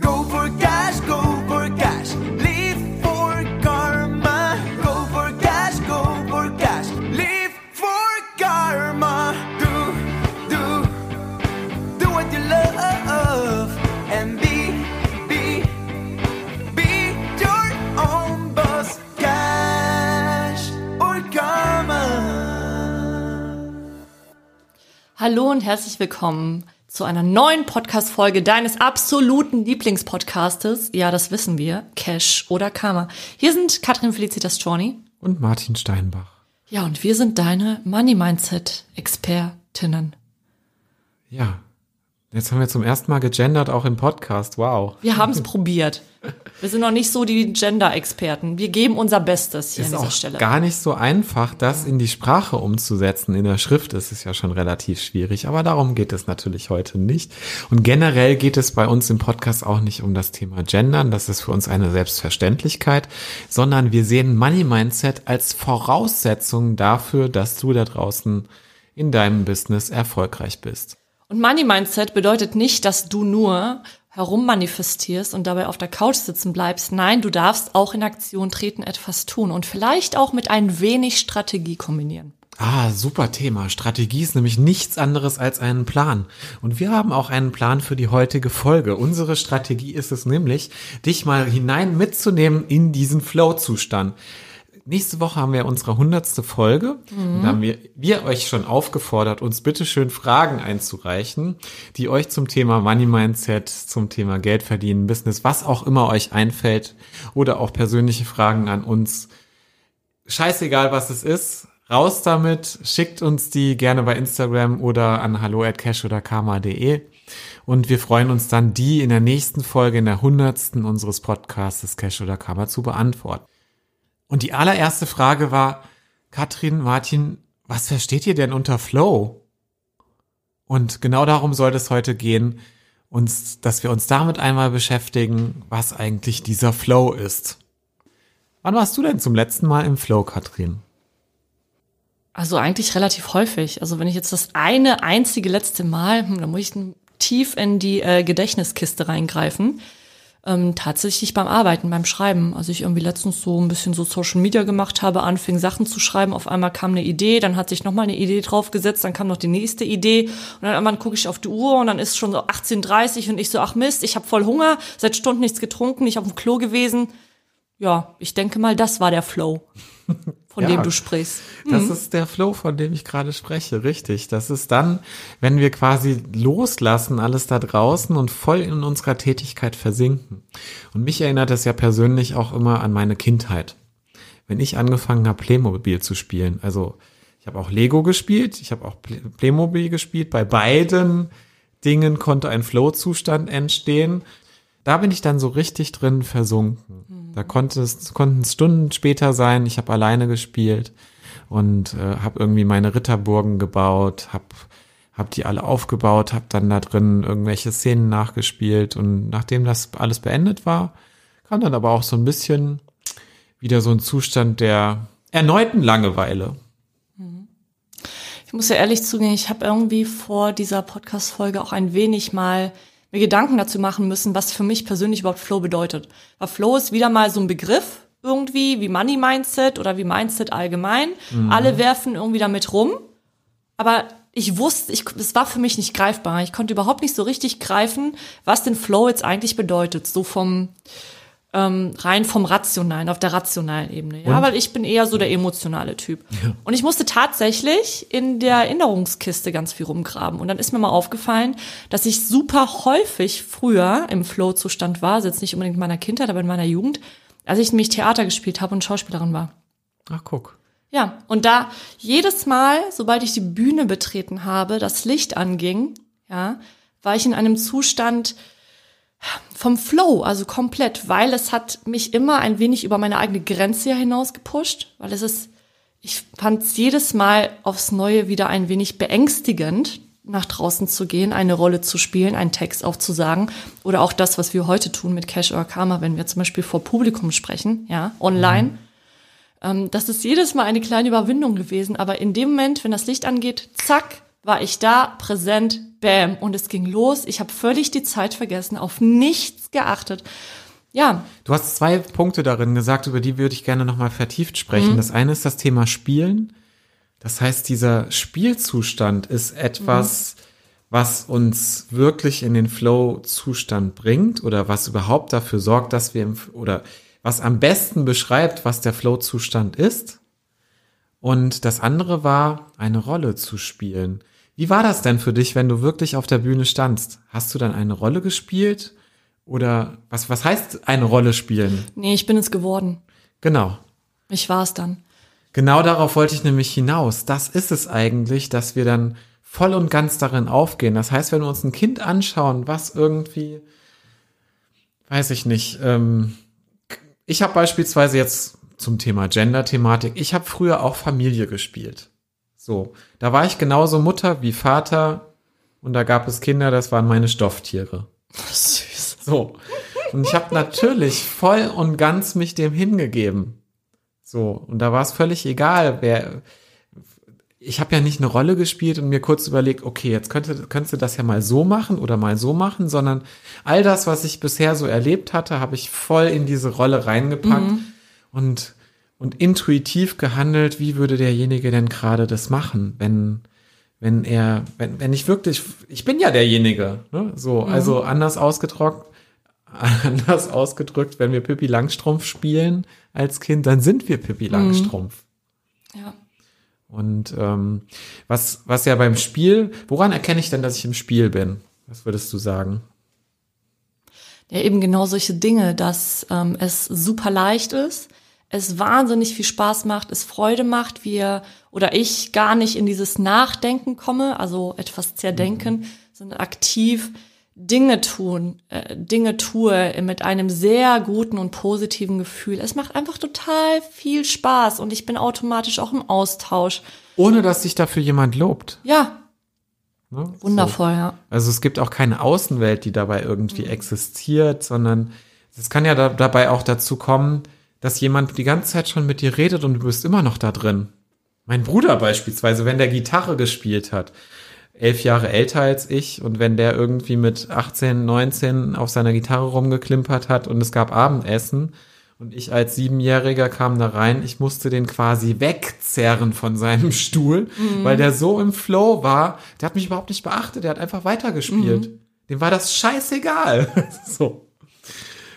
Go for cash, go for cash. Live for karma. Go for cash, go for cash. Live for karma. Do, do, do what you love. And be, be, be your own boss. Cash or karma. Hallo und herzlich willkommen zu einer neuen Podcast-Folge deines absoluten Lieblingspodcastes. Ja, das wissen wir. Cash oder Karma. Hier sind Katrin Felicitas Storni. Und Martin Steinbach. Ja, und wir sind deine Money Mindset Expertinnen. Ja, jetzt haben wir zum ersten Mal gegendert, auch im Podcast. Wow. Wir haben es probiert. Wir sind noch nicht so die Gender-Experten. Wir geben unser Bestes hier Ist an dieser auch Stelle. gar nicht so einfach, das in die Sprache umzusetzen. In der Schrift ist es ja schon relativ schwierig, aber darum geht es natürlich heute nicht. Und generell geht es bei uns im Podcast auch nicht um das Thema Gendern, das ist für uns eine Selbstverständlichkeit, sondern wir sehen Money Mindset als Voraussetzung dafür, dass du da draußen in deinem Business erfolgreich bist. Und Money Mindset bedeutet nicht, dass du nur herummanifestierst und dabei auf der Couch sitzen bleibst. Nein, du darfst auch in Aktion treten, etwas tun und vielleicht auch mit ein wenig Strategie kombinieren. Ah, super Thema. Strategie ist nämlich nichts anderes als einen Plan. Und wir haben auch einen Plan für die heutige Folge. Unsere Strategie ist es nämlich, dich mal hinein mitzunehmen in diesen Flow-Zustand. Nächste Woche haben wir unsere hundertste Folge. Da haben wir, wir euch schon aufgefordert, uns bitte schön Fragen einzureichen, die euch zum Thema Money Mindset, zum Thema Geld verdienen, Business, was auch immer euch einfällt oder auch persönliche Fragen an uns scheißegal, was es ist. Raus damit, schickt uns die gerne bei Instagram oder an hallo at cash oder karma.de. Und wir freuen uns dann, die in der nächsten Folge, in der hundertsten unseres Podcasts Cash oder Karma zu beantworten. Und die allererste Frage war, Katrin, Martin, was versteht ihr denn unter Flow? Und genau darum soll es heute gehen, uns, dass wir uns damit einmal beschäftigen, was eigentlich dieser Flow ist. Wann warst du denn zum letzten Mal im Flow, Katrin? Also eigentlich relativ häufig. Also wenn ich jetzt das eine einzige letzte Mal, hm, da muss ich tief in die äh, Gedächtniskiste reingreifen. Ähm, tatsächlich beim Arbeiten, beim Schreiben. Also ich irgendwie letztens so ein bisschen so Social Media gemacht habe, anfing Sachen zu schreiben, auf einmal kam eine Idee, dann hat sich nochmal eine Idee draufgesetzt, dann kam noch die nächste Idee und dann irgendwann gucke ich auf die Uhr und dann ist schon so 18.30 und ich so, ach Mist, ich habe voll Hunger, seit Stunden nichts getrunken, nicht auf dem Klo gewesen. Ja, ich denke mal, das war der Flow, von Ja. dem du sprichst. Das ist der Flow, von dem ich gerade spreche, richtig. Das ist dann, wenn wir quasi loslassen, alles da draußen und voll in unserer Tätigkeit versinken. Und mich erinnert das ja persönlich auch immer an meine Kindheit. Wenn ich angefangen habe, Playmobil zu spielen, also ich habe auch Lego gespielt, ich habe auch Play- Playmobil gespielt, bei beiden Dingen konnte ein Flow-Zustand entstehen. Da bin ich dann so richtig drin versunken. Da konnte es, konnten Stunden später sein. Ich habe alleine gespielt und äh, habe irgendwie meine Ritterburgen gebaut, habe hab die alle aufgebaut, habe dann da drin irgendwelche Szenen nachgespielt und nachdem das alles beendet war, kam dann aber auch so ein bisschen wieder so ein Zustand der erneuten Langeweile. Ich muss ja ehrlich zugeben, ich habe irgendwie vor dieser Podcast-Folge auch ein wenig mal mir Gedanken dazu machen müssen, was für mich persönlich überhaupt Flow bedeutet. Weil Flow ist wieder mal so ein Begriff irgendwie wie Money Mindset oder wie Mindset allgemein. Alle werfen irgendwie damit rum. Aber ich wusste, ich, es war für mich nicht greifbar. Ich konnte überhaupt nicht so richtig greifen, was denn Flow jetzt eigentlich bedeutet. So vom, ähm, rein vom Rationalen, auf der rationalen Ebene. Ja, Und? weil ich bin eher so der emotionale Typ. Und ich musste tatsächlich in der Erinnerungskiste ganz viel rumgraben. Und dann ist mir mal aufgefallen, dass ich super häufig früher im Flow-Zustand war, also jetzt nicht unbedingt in meiner Kindheit, aber in meiner Jugend, als ich nämlich Theater gespielt habe und Schauspielerin war. Ach, guck. Ja, und da jedes Mal, sobald ich die Bühne betreten habe, das Licht anging, ja, war ich in einem Zustand vom Flow, also komplett, weil es hat mich immer ein wenig über meine eigene Grenze hinaus gepusht, weil es ist, ich fand es jedes Mal aufs Neue wieder ein wenig beängstigend, nach draußen zu gehen, eine Rolle zu spielen, einen Text aufzusagen oder auch das, was wir heute tun mit Cash or Karma, wenn wir zum Beispiel vor Publikum sprechen, ja, online. Ähm, das ist jedes Mal eine kleine Überwindung gewesen, aber in dem Moment, wenn das Licht angeht, zack, war ich da, präsent, bam, und es ging los. Ich habe völlig die Zeit vergessen, auf nichts geachtet. Ja, Du hast zwei Punkte darin gesagt, über die würde ich gerne nochmal vertieft sprechen. Das eine ist das Thema Spielen. Das heißt, dieser Spielzustand ist etwas, was uns wirklich in den Flow-Zustand bringt oder was überhaupt dafür sorgt, dass wir im, oder was am besten beschreibt, was der Flow-Zustand ist. Und das andere war, eine Rolle zu spielen. Wie war das denn für dich, wenn du wirklich auf der Bühne standst? Hast du dann eine Rolle gespielt? Oder was, was heißt eine Rolle spielen? nee, ich bin es geworden. Genau. Ich war es dann. Genau darauf wollte ich nämlich hinaus. Das ist es eigentlich, dass wir dann voll und ganz darin aufgehen. Das heißt, wenn wir uns ein Kind anschauen, was irgendwie, weiß ich nicht, ähm, ich habe beispielsweise jetzt zum Thema Gender-Thematik, ich habe früher auch Familie gespielt. So, da war ich genauso Mutter wie Vater und da gab es Kinder, das waren meine Stofftiere. Süß. So. Und ich habe natürlich voll und ganz mich dem hingegeben. So. Und da war es völlig egal, wer. Ich habe ja nicht eine Rolle gespielt und mir kurz überlegt, okay, jetzt könnte, könntest du das ja mal so machen oder mal so machen, sondern all das, was ich bisher so erlebt hatte, habe ich voll in diese Rolle reingepackt und, und intuitiv gehandelt, wie würde derjenige denn gerade das machen, wenn, wenn er, wenn, wenn ich wirklich, ich bin ja derjenige, ne? so, also anders ausgedrückt, anders ausgedrückt, wenn wir Pippi Langstrumpf spielen als Kind, dann sind wir Pippi Langstrumpf. Ja. Und ähm, was, was ja beim Spiel, woran erkenne ich denn, dass ich im Spiel bin? Was würdest du sagen? Ja, eben genau solche Dinge, dass ähm, es super leicht ist, es wahnsinnig viel Spaß macht, es Freude macht, wir oder ich gar nicht in dieses Nachdenken komme, also etwas zerdenken, sondern aktiv Dinge tun, äh, Dinge tue mit einem sehr guten und positiven Gefühl. Es macht einfach total viel Spaß und ich bin automatisch auch im Austausch. Ohne dass sich dafür jemand lobt. Ja, Ne? wundervoll, ja. Also es gibt auch keine Außenwelt, die dabei irgendwie existiert, sondern es kann ja da, dabei auch dazu kommen, dass jemand die ganze Zeit schon mit dir redet und du bist immer noch da drin. Mein Bruder beispielsweise, wenn der Gitarre gespielt hat, elf Jahre älter als ich und wenn der irgendwie mit 18, 19 auf seiner Gitarre rumgeklimpert hat und es gab Abendessen und ich als Siebenjähriger kam da rein, ich musste den quasi wegzerren von seinem Stuhl, weil der so im Flow war, der hat mich überhaupt nicht beachtet, der hat einfach weitergespielt. Dem war das scheißegal. so.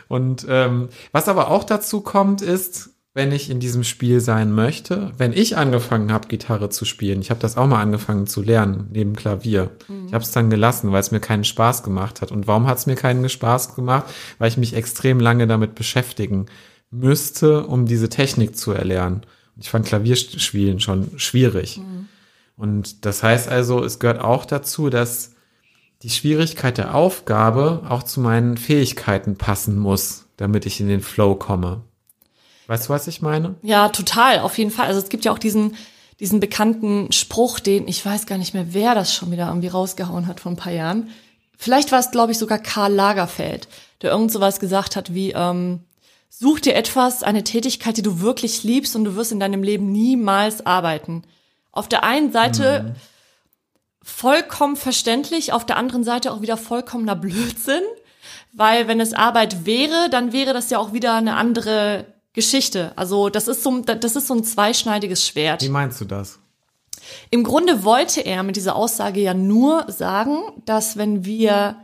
Und ähm, was aber auch dazu kommt, ist, wenn ich in diesem Spiel sein möchte, wenn ich angefangen habe, Gitarre zu spielen, ich habe das auch mal angefangen zu lernen, neben Klavier. Ich habe es dann gelassen, weil es mir keinen Spaß gemacht hat. Und warum hat es mir keinen Spaß gemacht? Weil ich mich extrem lange damit beschäftigen müsste, um diese Technik zu erlernen. Ich fand Klavierspielen schon schwierig. Und das heißt also, es gehört auch dazu, dass die Schwierigkeit der Aufgabe auch zu meinen Fähigkeiten passen muss, damit ich in den Flow komme. Weißt du, was ich meine? Ja, total, auf jeden Fall. Also es gibt ja auch diesen, diesen bekannten Spruch, den ich weiß gar nicht mehr, wer das schon wieder irgendwie rausgehauen hat vor ein paar Jahren. Vielleicht war es, glaube ich, sogar Karl Lagerfeld, der irgend sowas gesagt hat wie, ähm, such dir etwas, eine Tätigkeit, die du wirklich liebst und du wirst in deinem Leben niemals arbeiten. Auf der einen Seite vollkommen verständlich, auf der anderen Seite auch wieder vollkommener Blödsinn, weil wenn es Arbeit wäre, dann wäre das ja auch wieder eine andere Geschichte. Also das ist so, das ist so ein zweischneidiges Schwert. Wie meinst du das? Im Grunde wollte er mit dieser Aussage ja nur sagen, dass wenn wir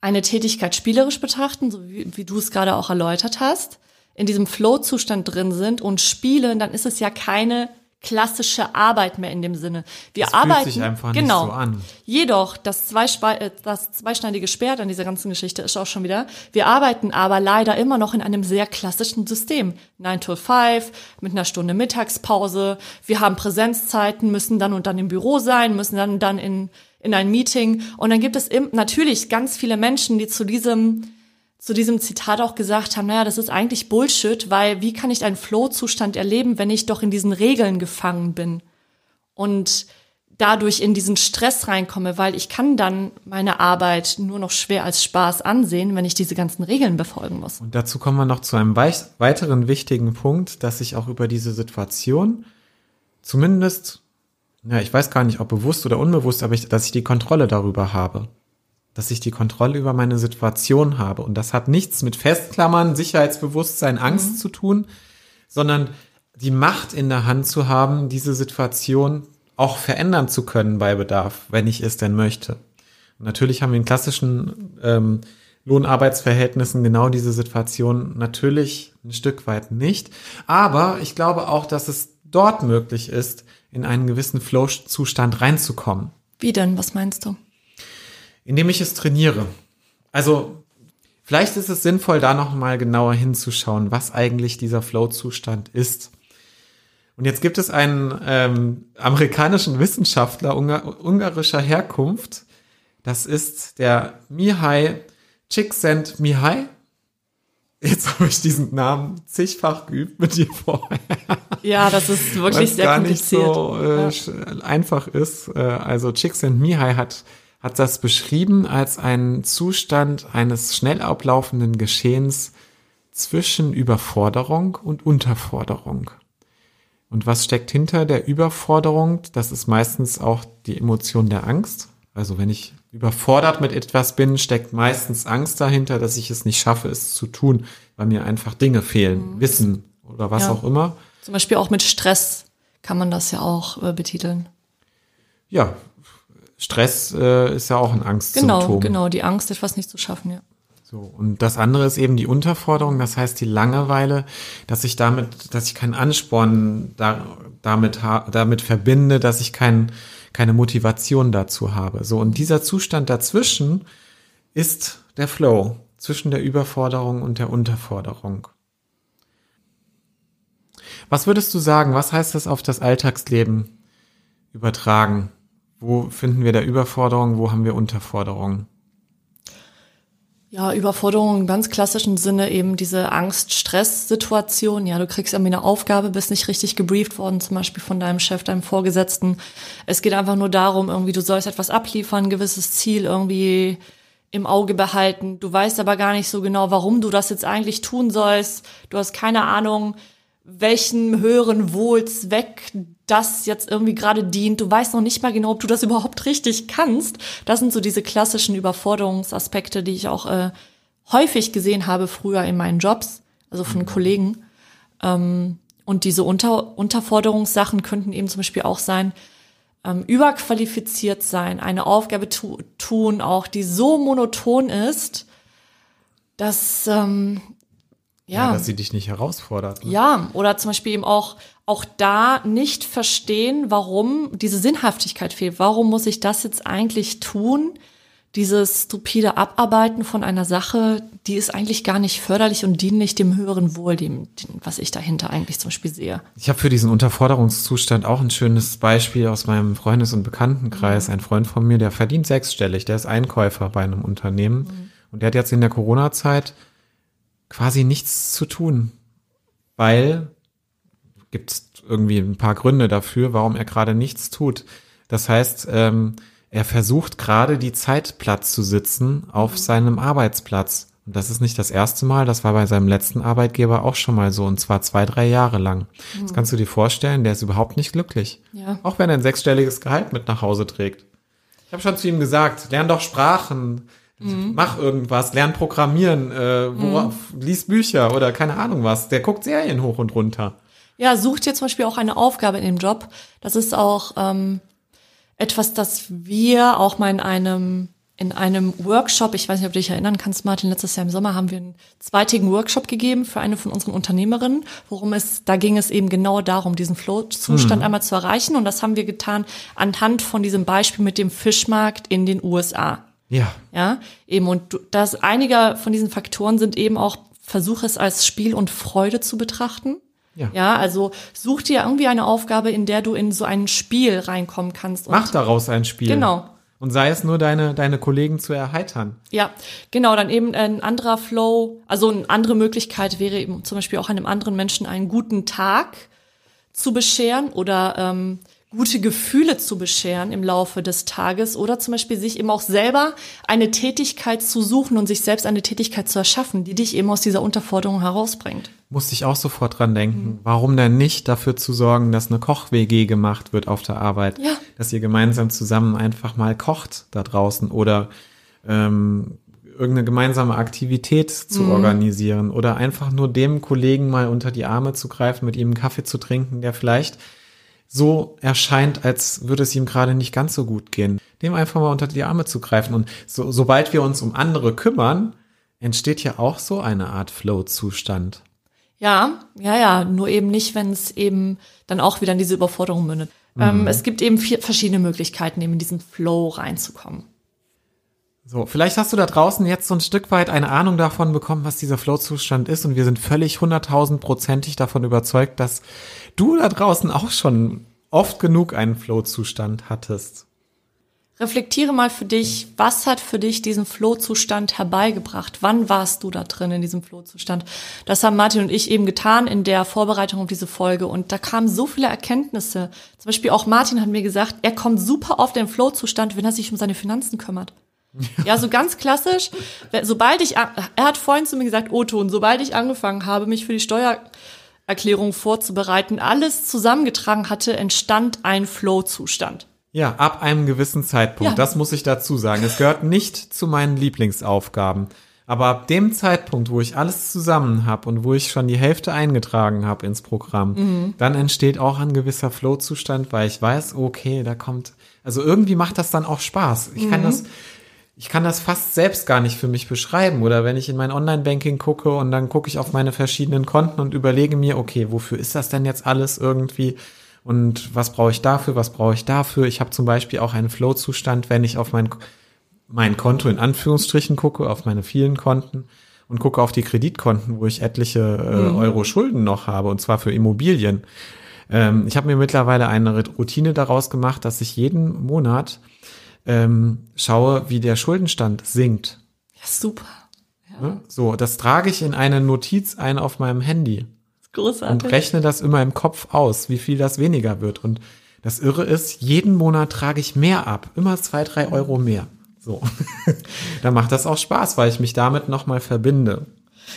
eine Tätigkeit spielerisch betrachten, so wie, wie du es gerade auch erläutert hast, in diesem Flow-Zustand drin sind und spielen, dann ist es ja keine klassische Arbeit mehr in dem Sinne. Wir fühlt arbeiten sich einfach nicht genau. so an. Jedoch das, äh, das zweischneidige Schwert an dieser ganzen Geschichte ist auch schon wieder, wir arbeiten aber leider immer noch in einem sehr klassischen System. 9 to 5, mit einer Stunde Mittagspause. Wir haben Präsenzzeiten, müssen dann und dann im Büro sein, müssen dann und dann in, in ein Meeting. Und dann gibt es im, natürlich ganz viele Menschen, die zu diesem zu diesem Zitat auch gesagt haben, naja, das ist eigentlich Bullshit, weil wie kann ich einen Flow-Zustand erleben, wenn ich doch in diesen Regeln gefangen bin und dadurch in diesen Stress reinkomme, weil ich kann dann meine Arbeit nur noch schwer als Spaß ansehen, wenn ich diese ganzen Regeln befolgen muss. Und dazu kommen wir noch zu einem wei- weiteren wichtigen Punkt, dass ich auch über diese Situation zumindest ja, ich weiß gar nicht, ob bewusst oder unbewusst, aber ich, dass ich die Kontrolle darüber habe. Dass ich die Kontrolle über meine Situation habe. Und das hat nichts mit Festklammern, Sicherheitsbewusstsein, Angst zu tun, sondern die Macht in der Hand zu haben, diese Situation auch verändern zu können bei Bedarf, wenn ich es denn möchte. Und natürlich haben wir in klassischen ähm, Lohnarbeitsverhältnissen genau diese Situation natürlich ein Stück weit nicht. Aber ich glaube auch, dass es dort möglich ist, in einen gewissen Flow-Zustand reinzukommen, Wie denn? Was meinst du? Indem ich es trainiere. Also vielleicht ist es sinnvoll, da noch mal genauer hinzuschauen, was eigentlich dieser Flow-Zustand ist. Und jetzt gibt es einen ähm, amerikanischen Wissenschaftler ungar ungarischer Herkunft. Das ist der Mihai Csikszentmihalyi. Jetzt habe ich diesen Namen zigfach geübt mit dir vorher. Ja, das ist wirklich sehr gar nicht kompliziert. so äh, Ja. einfach ist. Äh, also Csikszentmihalyi hat hat das beschrieben als einen Zustand eines schnell ablaufenden Geschehens zwischen Überforderung und Unterforderung. Und was steckt hinter der Überforderung? Das ist meistens auch die Emotion der Angst. Also wenn ich überfordert mit etwas bin, steckt meistens Angst dahinter, dass ich es nicht schaffe, es zu tun, weil mir einfach Dinge fehlen, Wissen oder was Mhm. Ja. auch immer. Zum Beispiel auch mit Stress kann man das ja auch äh, betiteln. Ja, Stress äh, ist ja auch ein Angstsymptom. Genau, genau, die Angst, etwas nicht zu schaffen, ja. So, und das andere ist eben die Unterforderung, das heißt die Langeweile, dass ich damit, dass ich keinen Ansporn da, damit, damit verbinde, dass ich kein, keine Motivation dazu habe. So, und dieser Zustand dazwischen ist der Flow zwischen der Überforderung und der Unterforderung. Was würdest du sagen, was heißt das auf das Alltagsleben übertragen? Wo finden wir da Überforderung, wo haben wir Unterforderung? Ja, Überforderung im ganz klassischen Sinne eben diese Angst-Stress-Situation. Ja, du kriegst irgendwie eine Aufgabe, bist nicht richtig gebrieft worden, zum Beispiel von deinem Chef, deinem Vorgesetzten. Es geht einfach nur darum, irgendwie, du sollst etwas abliefern, ein gewisses Ziel irgendwie im Auge behalten. Du weißt aber gar nicht so genau, warum du das jetzt eigentlich tun sollst. Du hast keine Ahnung, welchen höheren Wohlzweck das jetzt irgendwie gerade dient. Du weißt noch nicht mal genau, ob du das überhaupt richtig kannst. Das sind so diese klassischen Überforderungsaspekte, die ich auch äh, häufig gesehen habe früher in meinen Jobs, also von Kollegen. Ähm, und diese Unter Unterforderungssachen könnten eben zum Beispiel auch sein, ähm, überqualifiziert sein, eine Aufgabe tu tun, auch die so monoton ist, dass ähm, Ja, dass sie dich nicht herausfordert. Ne? ja, oder zum Beispiel eben auch, auch da nicht verstehen, warum diese Sinnhaftigkeit fehlt. Warum muss ich das jetzt eigentlich tun? Dieses stupide Abarbeiten von einer Sache, die ist eigentlich gar nicht förderlich und dienlich dem höheren Wohl, dem, dem was ich dahinter eigentlich zum Beispiel sehe. Ich habe für diesen Unterforderungszustand auch ein schönes Beispiel aus meinem Freundes- und Bekanntenkreis. Ein Freund von mir, der verdient sechsstellig, der ist Einkäufer bei einem Unternehmen und der hat jetzt in der Corona-Zeit quasi nichts zu tun, weil gibt es irgendwie ein paar Gründe dafür, warum er gerade nichts tut. Das heißt, ähm, er versucht gerade die Zeit platt zu sitzen auf seinem Arbeitsplatz. Und das ist nicht das erste Mal, das war bei seinem letzten Arbeitgeber auch schon mal so, und zwar zwei, drei Jahre lang. Das kannst du dir vorstellen, der ist überhaupt nicht glücklich. Ja. Auch wenn er ein sechsstelliges Gehalt mit nach Hause trägt. Ich habe schon zu ihm gesagt, lern doch Sprachen, mach irgendwas, lern Programmieren, äh, worauf, lies Bücher oder keine Ahnung was. Der guckt Serien hoch und runter. Ja, such dir zum Beispiel auch eine Aufgabe in dem Job. Das ist auch ähm, etwas, das wir auch mal in einem in einem Workshop, ich weiß nicht, ob du dich erinnern kannst, Martin, letztes Jahr im Sommer haben wir einen zweitägigen Workshop gegeben für eine von unseren Unternehmerinnen, worum es, da ging es eben genau darum, diesen Flow-Zustand einmal zu erreichen. Und das haben wir getan anhand von diesem Beispiel mit dem Fischmarkt in den USA. Ja, Ja, eben und du- das einige von diesen Faktoren sind eben auch versuch es als Spiel und Freude zu betrachten. Ja. Ja, also such dir irgendwie eine Aufgabe, in der du in so ein Spiel reinkommen kannst. Und mach daraus ein Spiel. Genau. Und sei es nur deine, deine Kollegen zu erheitern. Ja, genau, dann eben ein anderer Flow, also eine andere Möglichkeit wäre eben zum Beispiel auch einem anderen Menschen einen guten Tag zu bescheren oder ähm, gute Gefühle zu bescheren im Laufe des Tages oder zum Beispiel sich eben auch selber eine Tätigkeit zu suchen und sich selbst eine Tätigkeit zu erschaffen, die dich eben aus dieser Unterforderung herausbringt. Musste ich auch sofort dran denken. Warum denn nicht dafür zu sorgen, dass eine Koch-WG gemacht wird auf der Arbeit? Ja. Dass ihr gemeinsam zusammen einfach mal kocht da draußen oder ähm, irgendeine gemeinsame Aktivität zu organisieren oder einfach nur dem Kollegen mal unter die Arme zu greifen, mit ihm einen Kaffee zu trinken, der vielleicht so erscheint, als würde es ihm gerade nicht ganz so gut gehen. Dem einfach mal unter die Arme zu greifen. Und so, sobald wir uns um andere kümmern, entsteht ja auch so eine Art Flow-Zustand. Ja, ja, ja, nur eben nicht, wenn es eben dann auch wieder in diese Überforderung mündet. Ähm, es gibt eben vier verschiedene Möglichkeiten, eben in diesen Flow reinzukommen. So, vielleicht hast du da draußen jetzt so ein Stück weit eine Ahnung davon bekommen, was dieser Flow-Zustand ist und wir sind völlig hunderttausendprozentig davon überzeugt, dass du da draußen auch schon oft genug einen Flow-Zustand hattest. Reflektiere mal für dich, was hat für dich diesen Flow-Zustand herbeigebracht? Wann warst du da drin in diesem Flow-Zustand? Das haben Martin und ich eben getan in der Vorbereitung auf diese Folge und da kamen so viele Erkenntnisse. Zum Beispiel auch Martin hat mir gesagt, er kommt super oft in den Flow-Zustand, wenn er sich um seine Finanzen kümmert. Ja, so ganz klassisch. Sobald ich, er hat vorhin zu mir gesagt, Otto, und sobald ich angefangen habe, mich für die Steuererklärung vorzubereiten, alles zusammengetragen hatte, entstand ein Flow-Zustand. Ja, ab einem gewissen Zeitpunkt. Ja. Das muss ich dazu sagen. Es gehört nicht zu meinen Lieblingsaufgaben. Aber ab dem Zeitpunkt, wo ich alles zusammen habe und wo ich schon die Hälfte eingetragen habe ins Programm, dann entsteht auch ein gewisser Flow-Zustand, weil ich weiß, okay, da kommt, also irgendwie macht das dann auch Spaß. Ich kann das, ich kann das fast selbst gar nicht für mich beschreiben. Oder wenn ich in mein Online-Banking gucke und dann gucke ich auf meine verschiedenen Konten und überlege mir, okay, wofür ist das denn jetzt alles irgendwie? Und was brauche ich dafür? Was brauche ich dafür? Ich habe zum Beispiel auch einen Flow-Zustand, wenn ich auf mein, mein Konto in Anführungsstrichen gucke, auf meine vielen Konten und gucke auf die Kreditkonten, wo ich etliche äh, Euro Schulden noch habe, und zwar für Immobilien. Ähm, ich habe mir mittlerweile eine Routine daraus gemacht, dass ich jeden Monat ähm, schaue, wie der Schuldenstand sinkt. Ja, super. Ne? So, das trage ich in eine Notiz ein auf meinem Handy und Großartig. rechne das immer im Kopf aus, wie viel das weniger wird. Und das Irre ist, jeden Monat trage ich mehr ab, immer zwei, drei Euro mehr. So, da macht das auch Spaß, weil ich mich damit nochmal verbinde.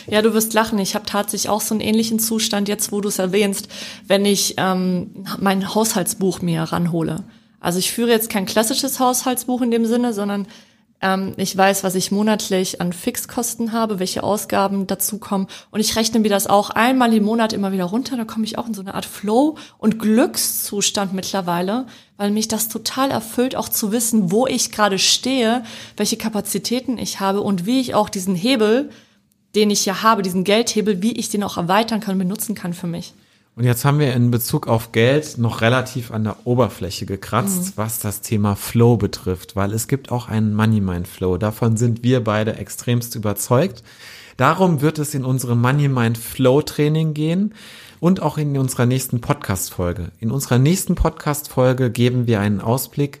Ja, du wirst lachen. Ich habe tatsächlich auch so einen ähnlichen Zustand, jetzt wo du es erwähnst, wenn ich ähm, mein Haushaltsbuch mir ranhole. Also ich führe jetzt kein klassisches Haushaltsbuch in dem Sinne, sondern ähm, ich weiß, was ich monatlich an Fixkosten habe, welche Ausgaben dazukommen. Und ich rechne mir das auch einmal im Monat immer wieder runter. Da komme ich auch in so eine Art Flow- und Glückszustand mittlerweile, weil mich das total erfüllt, auch zu wissen, wo ich gerade stehe, welche Kapazitäten ich habe und wie ich auch diesen Hebel, den ich ja habe, diesen Geldhebel, wie ich den auch erweitern kann und benutzen kann für mich. Und jetzt haben wir in Bezug auf Geld noch relativ an der Oberfläche gekratzt, was das Thema Flow betrifft, weil es gibt auch einen Money Mind Flow. Davon sind wir beide extremst überzeugt. Darum wird es in unserem Money Mind Flow Training gehen und auch in unserer nächsten Podcast Folge. In unserer nächsten Podcast Folge geben wir einen Ausblick,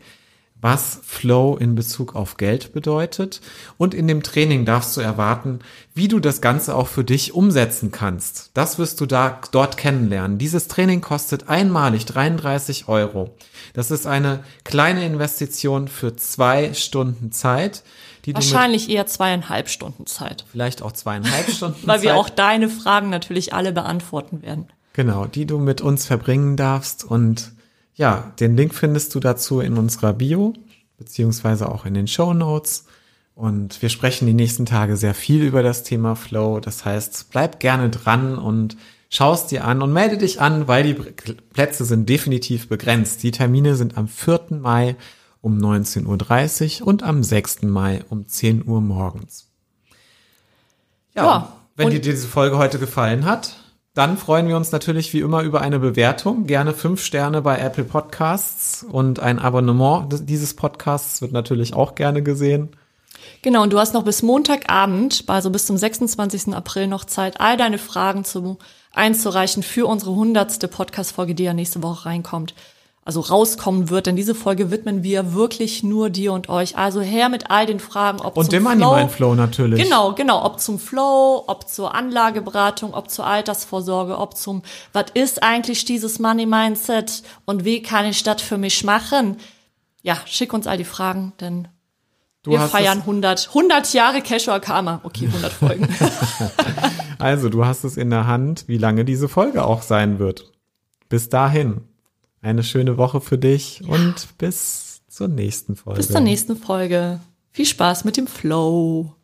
was Flow in Bezug auf Geld bedeutet. Und in dem Training darfst du erwarten, wie du das Ganze auch für dich umsetzen kannst. Das wirst du da dort kennenlernen. Dieses Training kostet einmalig 33 Euro. Das ist eine kleine Investition für zwei Stunden Zeit, Wahrscheinlich eher zweieinhalb Stunden Zeit. vielleicht auch zweieinhalb Stunden Weil wir Zeit auch deine Fragen natürlich alle beantworten werden. Genau, die du mit uns verbringen darfst. Und ja, den Link findest du dazu in unserer Bio, beziehungsweise auch in den Show Notes. Und wir sprechen die nächsten Tage sehr viel über das Thema Flow. Das heißt, bleib gerne dran und schaust dir an und melde dich an, weil die Plätze sind definitiv begrenzt. Die Termine sind am 4. Mai um 19.30 Uhr und am 6. Mai um 10 Uhr morgens. Ja, Ja, wenn dir diese Folge heute gefallen hat, dann freuen wir uns natürlich wie immer über eine Bewertung. Gerne fünf Sterne bei Apple Podcasts und ein Abonnement dieses Podcasts wird natürlich auch gerne gesehen. Genau, und du hast noch bis Montagabend, also bis zum 26. April noch Zeit, all deine Fragen zu, einzureichen für unsere hundertste Podcast-Folge, die ja nächste Woche reinkommt. Also rauskommen wird, denn diese Folge widmen wir wirklich nur dir und euch. Also her mit all den Fragen, ob Und zum dem Flow, Money Flow natürlich. Genau, genau, ob zum Flow, ob zur Anlageberatung, ob zur Altersvorsorge, ob zum, was ist eigentlich dieses Money Mindset und wie kann ich das für mich machen? Ja, schick uns all die Fragen, denn Du wir feiern 100, 100 Jahre Casual Karma. Okay, 100 Folgen. Also, du hast es in der Hand, wie lange diese Folge auch sein wird. Bis dahin. Eine schöne Woche für dich und bis zur nächsten Folge. Bis zur nächsten Folge. Viel Spaß mit dem Flow.